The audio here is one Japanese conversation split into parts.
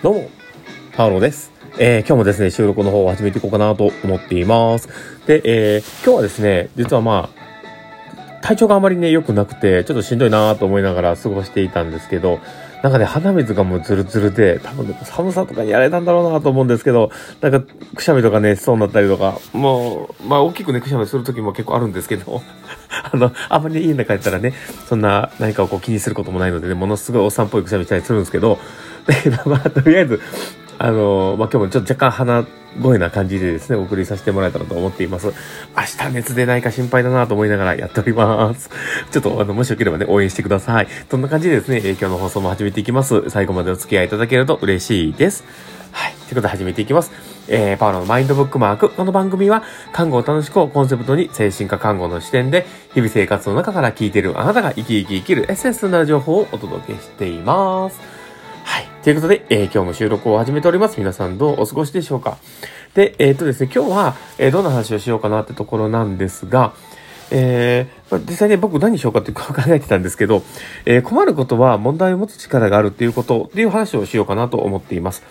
どうも、パウロです。えー、今日もですね、収録の方を始めていこうかなと思っています。で、えー、今日はですね、実はまあ、体調があまりね、良くなくて、ちょっとしんどいなと思いながら過ごしていたんですけど、なんかね、鼻水がもうズルズルで、多分寒さとかにやられたんだろうなと思うんですけど、なんか、くしゃみとかね、しそうになったりとか、もう、まあ、大きくね、くしゃみする時も結構あるんですけど、あの、あんまり家の中やったらね、そんな何かをこう気にすることもないのでね、ものすごいおっさんっぽいくしゃみしたりするんですけど、まあ、とりあえず、あの、まあ、今日もちょっと若干鼻声な感じでですね、お送りさせてもらえたらと思っています。明日熱出ないか心配だなと思いながらやっております。ちょっと、あの、もしよければね、応援してください。そんな感じでですね、今日の放送も始めていきます。最後までお付き合いいただけると嬉しいです。はい。ということで始めていきます。えー、パウロのマインドブックマーク。この番組は、看護を楽しくをコンセプトに、精神科看護の視点で、日々生活の中から聞いているあなたが生き生き生きるエッセンスな情報をお届けしています。ということで、えー今日も収録を始めております。皆さんどうお過ごしでしょうかで、えーっとですね、今日は、えーどんな話をしようかなってところなんですが、えーまあ、実際ね、僕何しようかって考えてたんですけど、えー困ることは問題を持つ力があるっていうことっていう話をしようかなと思っています。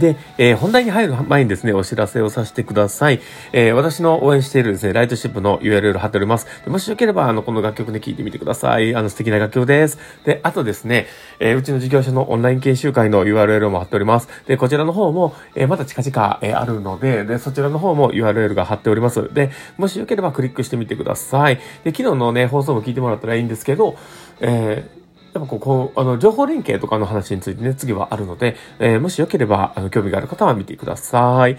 で、えー本題に入る前にですね、お知らせをさせてください。えー私の応援しているですね、ライトシップの URL 貼っております。もしよければ、あの、この楽曲で聴いてみてください。あの、素敵な楽曲です。で、あとですね、えーうちの事業所のオンライン研修会の URL も貼っております。で、こちらの方も、えーまた近々、えーあるので、で、そちらの方も URL が貼っております。で、もしよければクリックしてみてください。で、昨日のね、放送も聞いてもらったらいいんですけど、えーやっぱこ、こ、あの、情報連携とかの話についてね、次はあるので、えーもしよければ、あの、興味がある方は見てください。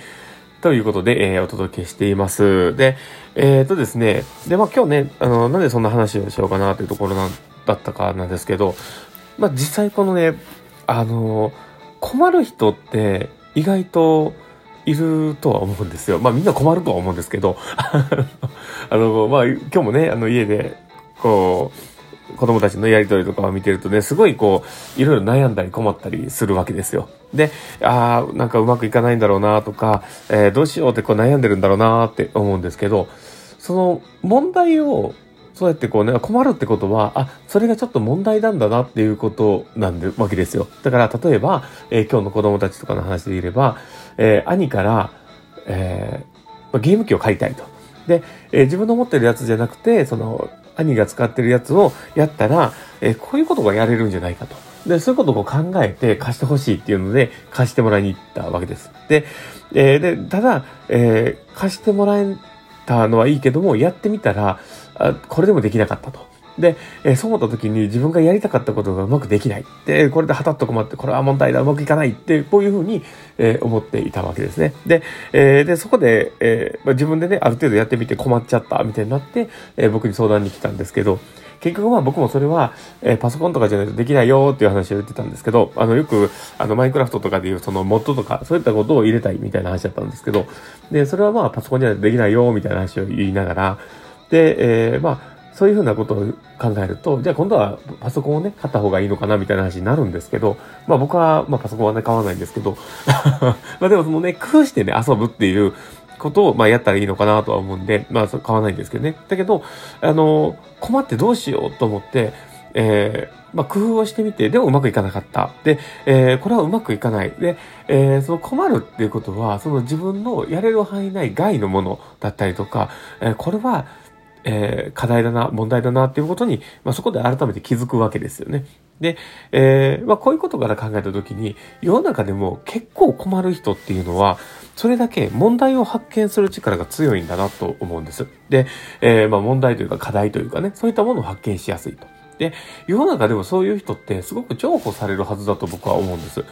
ということで、えーお届けしています。で、えっ、とですね、で、まあ今日ね、あの、なんでそんな話をしようかなというところなんだったかなんですけど、まあ実際このね、あの、困る人って意外といるとは思うんですよ。まあみんな困るとは思うんですけど、あの、まあ今日もね、あの家で、こう、子供たちのやりとりとかを見てるとね、すごいこう、いろいろ悩んだり困ったりするわけですよ。で、ああ、なんかうまくいかないんだろうなとか、えーどうしようってこう悩んでるんだろうなって思うんですけど、その問題を、そうやってこうね、困るってことは、あ、それがちょっと問題なんだなっていうことなんで、わけですよ。だから、例えば、えー今日の子供たちとかの話で言えば、えー兄から、えーゲーム機を買いたいと。で、えー自分の持ってるやつじゃなくて、その、兄が使ってるやつをやったら、えーこういうことがやれるんじゃないかと。で、そういうことを考えて貸してほしいっていうので、貸してもらいに行ったわけです。で、えーで、ただ、えー貸してもらえたのはいいけども、やってみたら、あこれでもできなかったと。で、えーそう思った時に自分がやりたかったことがうまくできない。で、これではたっと困って、これは問題だ、うまくいかないって、こういうふうに、えー思っていたわけですね。で、えーで、そこで、えまあ、自分でね、ある程度やってみて困っちゃった、みたいになって、え僕に相談に来たんですけど、結局まあ僕もそれは、えーパソコンとかじゃないとできないよっていう話を言ってたんですけど、あの、よく、あの、マインクラフトとかでいうそのモッドとか、そういったことを入れたいみたいな話だったんですけど、で、それはまあパソコンじゃないとできないよみたいな話を言いながら、で、えーまあ、そういうふうなことを考えると、じゃあ今度はパソコンをね、買った方がいいのかなみたいな話になるんですけど、まあ僕は、まあパソコンはね、買わないんですけど、まあでもそのね、工夫してね、遊ぶっていうことを、まあやったらいいのかなとは思うんで、まあそう買わないんですけどね。だけど、あの、困ってどうしようと思って、えーまあ工夫をしてみて、でもうまくいかなかった。で、えーこれはうまくいかない。で、えーその困るっていうことは、その自分のやれる範囲内外のものだったりとか、えーこれは、えー課題だな、問題だなっていうことに、まあ、そこで改めて気づくわけですよね。で、えーまあ、こういうことから考えたときに、世の中でも結構困る人っていうのは、それだけ問題を発見する力が強いんだなと思うんです。で、えーまあ、問題というか課題というかね、そういったものを発見しやすいと。で、世の中でもそういう人ってすごく重宝されるはずだと僕は思うんです。っ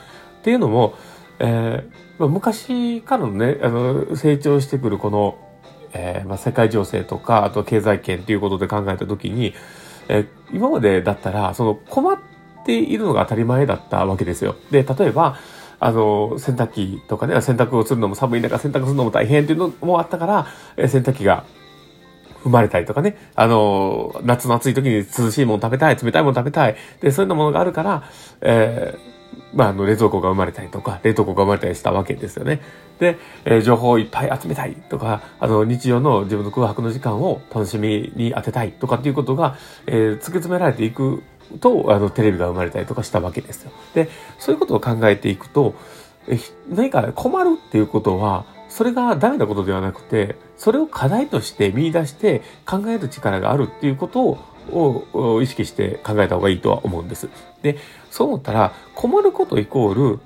ていうのも、えまあ、昔からのね、あの、成長してくるこの、えーまあ、世界情勢とか、あと経済圏っていうことで考えたときに、えー今までだったら、その困っているのが当たり前だったわけですよ。で、例えば、あの、洗濯機とかね、洗濯をするのも寒い中洗濯するのも大変っていうのもあったから、えー洗濯機が生まれたりとかね、あの、夏の暑い時に涼しいもの食べたい、冷たいもの食べたい、で、そういうものがあるから、えーまあ、あの、冷蔵庫が生まれたりとか、冷凍庫が生まれたりしたわけですよね。で、えー情報をいっぱい集めたいとか、あの、日常の自分の空白の時間を楽しみに当てたいとかっていうことが、えー突き詰められていくと、あの、テレビが生まれたりとかしたわけですよ。で、そういうことを考えていくと、え何か困るっていうことは、それがダメなことではなくて、それを課題として見出して考える力があるっていうことを意識して考えた方がいいとは思うんです。で、そう思ったら、困ることイコール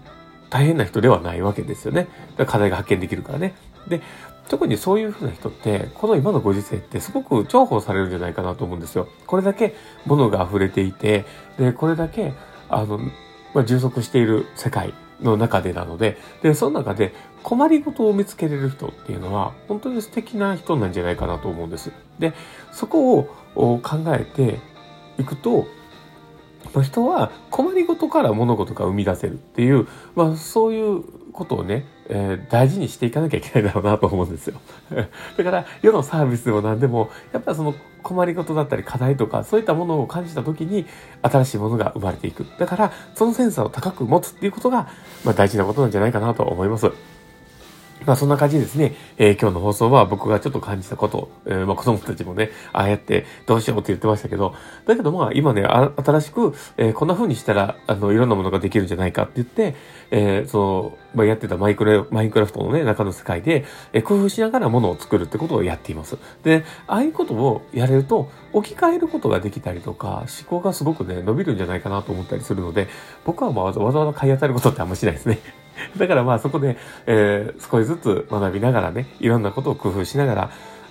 大変な人ではないわけですよね。課題が発見できるからね。で、特にそういうふうな人って、この今のご時世ってすごく重宝されるんじゃないかなと思うんですよ。これだけ物が溢れていて、で、これだけ、あの、まあ、充足している世界の中でなので、で、その中で困りごとを見つけれる人っていうのは、本当に素敵な人なんじゃないかなと思うんです。で、そこを考えていくと、まあ、人は困りごとから物事が生み出せるっていう、まあ、そういうことをね、えー、大事にしていかなきゃいけないだろうなと思うんですよ。だから、世のサービスでも何でも、やっぱりその困りごとだったり課題とか、そういったものを感じた時に、新しいものが生まれていく。だから、そのセンサーを高く持つっていうことが、まあ大事なことなんじゃないかなと思います。まあそんな感じですね、えー、今日の放送は僕がちょっと感じたこと、えー、まあ子供たちもね、ああやってどうしようって言ってましたけど、だけどまあ今ね、新しく、えー、こんな風にしたら、あの、いろんなものができるんじゃないかって言って、えー、その、まあやってたマイクラ、マインクラフトのね、中の世界で、えー、工夫しながらものを作るってことをやっています。で、ああいうことをやれると、置き換えることができたりとか、思考がすごくね、伸びるんじゃないかなと思ったりするので、僕はまあわざわざ買い当たることってあんましないですね。だからまあそこで、えー、少しずつ学びながらね、いろんなことを工夫しながら、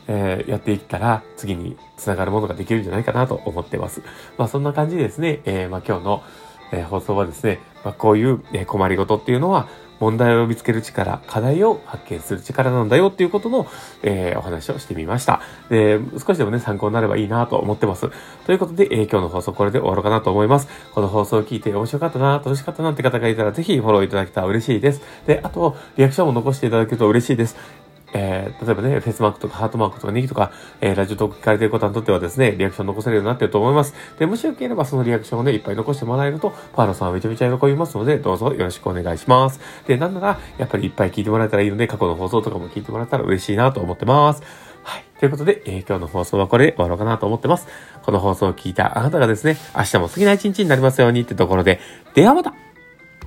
えー、やっていったら、次に繋がるものができるんじゃないかなと思ってます。まあそんな感じでですね、えー、まあ今日の、えー、放送はですね、まあこういう、え困りごとっていうのは、問題を見つける力、課題を発見する力なんだよっていうことの、えー、お話をしてみました。で、少しでもね、参考になればいいなと思ってます。ということで、えー、今日の放送これで終わろうかなと思います。この放送を聞いて面白かったな、楽しかったなって方がいたら、ぜひフォローいただけたら嬉しいです。で、あと、リアクションも残していただけると嬉しいです。えー、例えばね、フェスマークとかハートマークとかネギとか、えー、ラジオトーク聞かれてる方にとってはですね、リアクション残せるようになってると思います。で、もしよければそのリアクションをね、いっぱい残してもらえると、パーロさんはめちゃめちゃ喜びますので、どうぞよろしくお願いします。で、なんなら、やっぱりいっぱい聞いてもらえたらいいので、過去の放送とかも聞いてもらえたら嬉しいなと思ってます。はい。ということで、えー、今日の放送はこれで終わろうかなと思ってます。この放送を聞いたあなたがですね、明日も好きな一日になりますようにってところで、ではまた